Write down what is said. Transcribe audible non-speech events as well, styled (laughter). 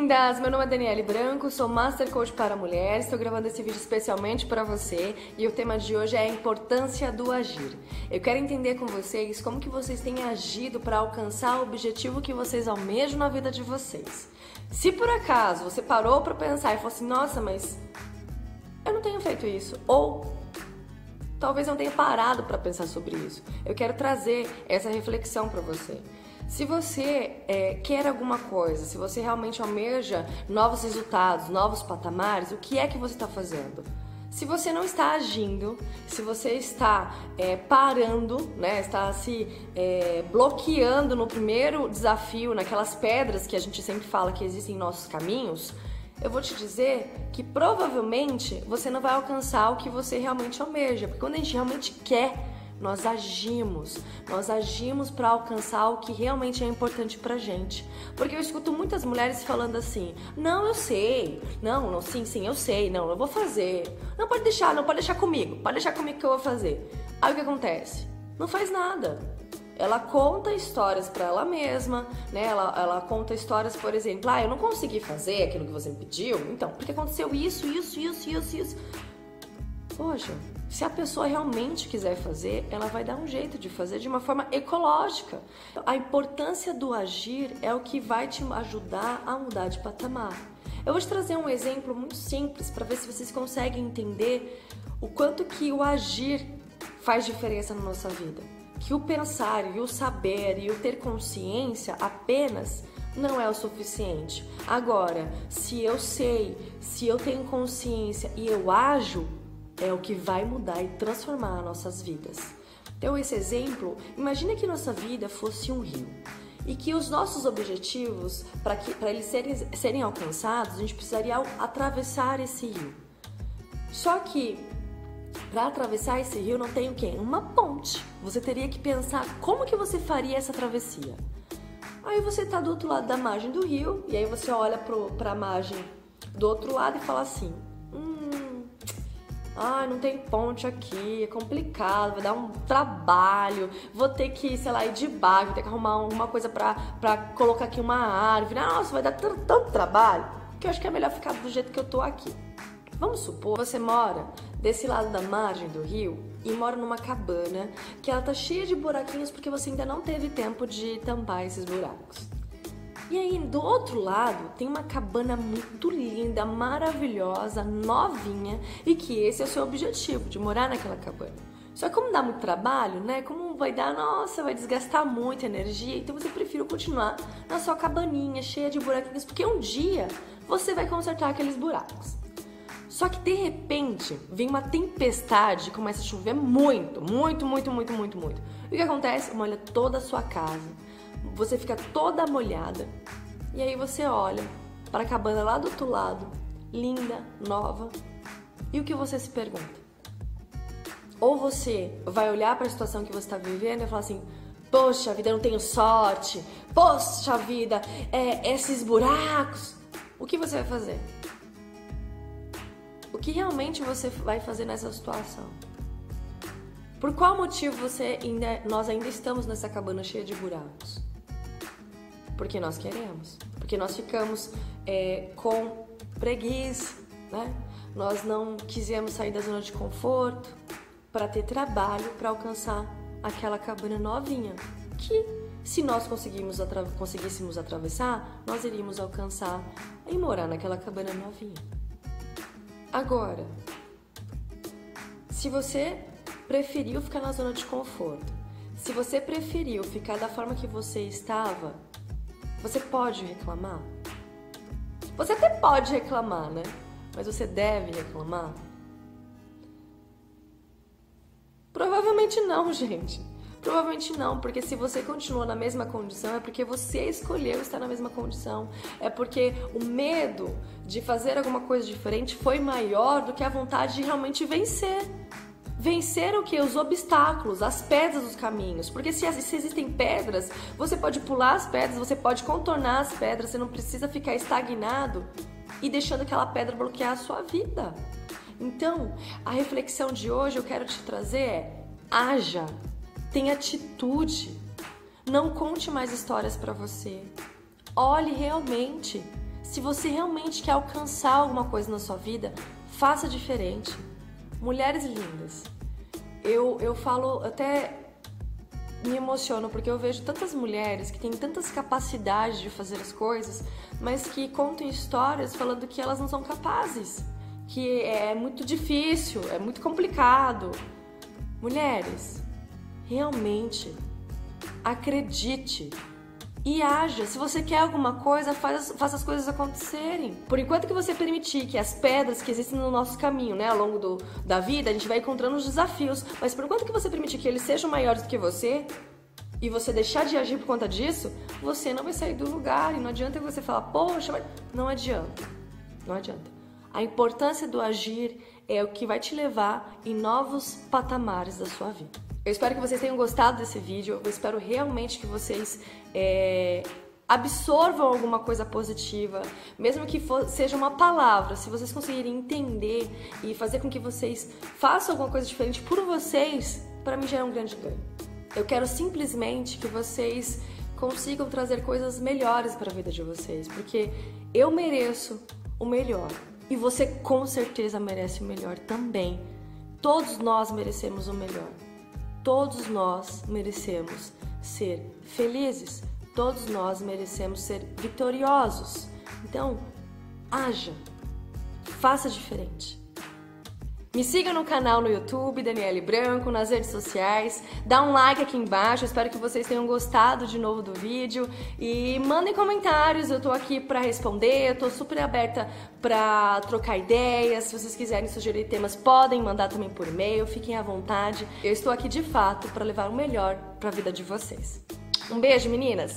lindas! Meu nome é Daniele Branco, sou Master Coach para mulheres. Estou gravando esse vídeo especialmente para você e o tema de hoje é a importância do agir. Eu quero entender com vocês como que vocês têm agido para alcançar o objetivo que vocês almejam na vida de vocês. Se por acaso você parou para pensar e falou assim, nossa, mas eu não tenho feito isso, ou talvez não tenha parado para pensar sobre isso. Eu quero trazer essa reflexão para você. Se você é, quer alguma coisa, se você realmente almeja novos resultados, novos patamares, o que é que você está fazendo? Se você não está agindo, se você está é, parando, né, está se é, bloqueando no primeiro desafio, naquelas pedras que a gente sempre fala que existem em nossos caminhos, eu vou te dizer que provavelmente você não vai alcançar o que você realmente almeja, porque quando a gente realmente quer nós agimos, nós agimos para alcançar o que realmente é importante pra gente. Porque eu escuto muitas mulheres falando assim: "Não, eu sei. Não, não, sim, sim, eu sei. Não, eu vou fazer. Não pode deixar, não pode deixar comigo. Pode deixar comigo que eu vou fazer". Aí o que acontece? Não faz nada. Ela conta histórias para ela mesma, né? Ela, ela conta histórias, por exemplo, ah, eu não consegui fazer aquilo que você me pediu, então, porque aconteceu isso, isso, isso, isso, isso. Poxa, se a pessoa realmente quiser fazer, ela vai dar um jeito de fazer de uma forma ecológica. A importância do agir é o que vai te ajudar a mudar de patamar. Eu vou te trazer um exemplo muito simples para ver se vocês conseguem entender o quanto que o agir faz diferença na nossa vida. Que o pensar e o saber e o ter consciência apenas não é o suficiente. Agora, se eu sei, se eu tenho consciência e eu ajo, é o que vai mudar e transformar nossas vidas. Então, esse exemplo, imagine que nossa vida fosse um rio e que os nossos objetivos, para eles serem, serem alcançados, a gente precisaria atravessar esse rio. Só que para atravessar esse rio não tem o quê? Uma ponte. Você teria que pensar como que você faria essa travessia. Aí você está do outro lado da margem do rio e aí você olha para a margem do outro lado e fala assim: ah, não tem ponte aqui, é complicado, vai dar um trabalho, vou ter que, sei lá, ir de barco, vou ter que arrumar alguma coisa pra, pra colocar aqui uma árvore. Nossa, vai dar tanto, tanto trabalho que eu acho que é melhor ficar do jeito que eu tô aqui. Vamos supor, você mora desse lado da margem do rio e mora numa cabana que ela tá cheia de buraquinhos porque você ainda não teve tempo de tampar esses buracos. E aí, do outro lado, tem uma cabana muito linda, maravilhosa, novinha, e que esse é o seu objetivo, de morar naquela cabana. Só que como dá muito trabalho, né? Como vai dar, nossa, vai desgastar muita energia, então você prefere continuar na sua cabaninha, cheia de buraquinhos, porque um dia você vai consertar aqueles buracos. Só que de repente vem uma tempestade, começa a chover muito, muito, muito, muito, muito, muito. E o que acontece? Molha toda a sua casa você fica toda molhada. E aí você olha para a cabana lá do outro lado, linda, nova. E o que você se pergunta? Ou você vai olhar para a situação que você está vivendo e falar assim: Poxa vida, eu não tenho sorte. Poxa vida, é, esses buracos. O que você vai fazer? O que realmente você vai fazer nessa situação? Por qual motivo você ainda, nós ainda estamos nessa cabana cheia de buracos? Porque nós queremos. Porque nós ficamos é, com preguiça, né? Nós não quisemos sair da zona de conforto para ter trabalho para alcançar aquela cabana novinha. Que se nós conseguimos atra conseguíssemos atravessar, nós iríamos alcançar e morar naquela cabana novinha. Agora, se você preferiu ficar na zona de conforto, se você preferiu ficar da forma que você estava, você pode reclamar? Você até pode reclamar, né? Mas você deve reclamar? Provavelmente não, (laughs) gente. Provavelmente não, porque se você continuou na mesma condição é porque você escolheu estar na mesma condição. É porque o medo de fazer alguma coisa diferente foi maior do que a vontade de realmente vencer vencer o que? Os obstáculos, as pedras dos caminhos. Porque se, se, existem pedras, você pode pular as pedras, você pode contornar as pedras, você não precisa ficar estagnado e deixando aquela pedra bloquear a sua vida. Então, a reflexão de hoje eu quero te trazer é: haja, tenha atitude. Não conte mais histórias para você. Olhe realmente Se você realmente quer alcançar alguma coisa na sua vida, faça diferente. Mulheres lindas. Eu, eu falo até me emociono porque eu vejo tantas mulheres que têm tantas capacidades de fazer as coisas, mas que contam histórias falando que elas não são capazes, que é muito difícil, é muito complicado. Mulheres, realmente acredite e haja. Se você quer alguma coisa, faz, faça as coisas acontecerem. Por enquanto que você permitir que as pedras que existem no nosso caminho, né, ao longo do, da vida, a gente vai encontrando os desafios. Mas por enquanto que você permitir que eles sejam maiores do que você, e você deixar de agir por conta disso, você não vai sair do lugar. E não adianta você falar, poxa, mas... não adianta. Não adianta. A importância do agir é o que vai te levar em novos patamares da sua vida. Eu espero que vocês tenham gostado desse vídeo. Eu espero realmente que vocês é, absorvam alguma coisa positiva, mesmo que for, seja uma palavra. Se vocês conseguirem entender e fazer com que vocês façam alguma coisa diferente por vocês, para mim já é um grande ganho. Eu quero simplesmente que vocês consigam trazer coisas melhores para a vida de vocês, porque eu mereço o melhor e você com certeza merece o melhor também. Todos nós merecemos o melhor. Todos nós merecemos ser felizes, todos nós merecemos ser vitoriosos. Então, haja, faça diferente. Me siga no canal no YouTube, Daniele Branco, nas redes sociais. Dá um like aqui embaixo, espero que vocês tenham gostado de novo do vídeo. E mandem comentários, eu tô aqui para responder, eu tô super aberta para trocar ideias. Se vocês quiserem sugerir temas, podem mandar também por e-mail, fiquem à vontade. Eu estou aqui de fato para levar o melhor para a vida de vocês. Um beijo, meninas!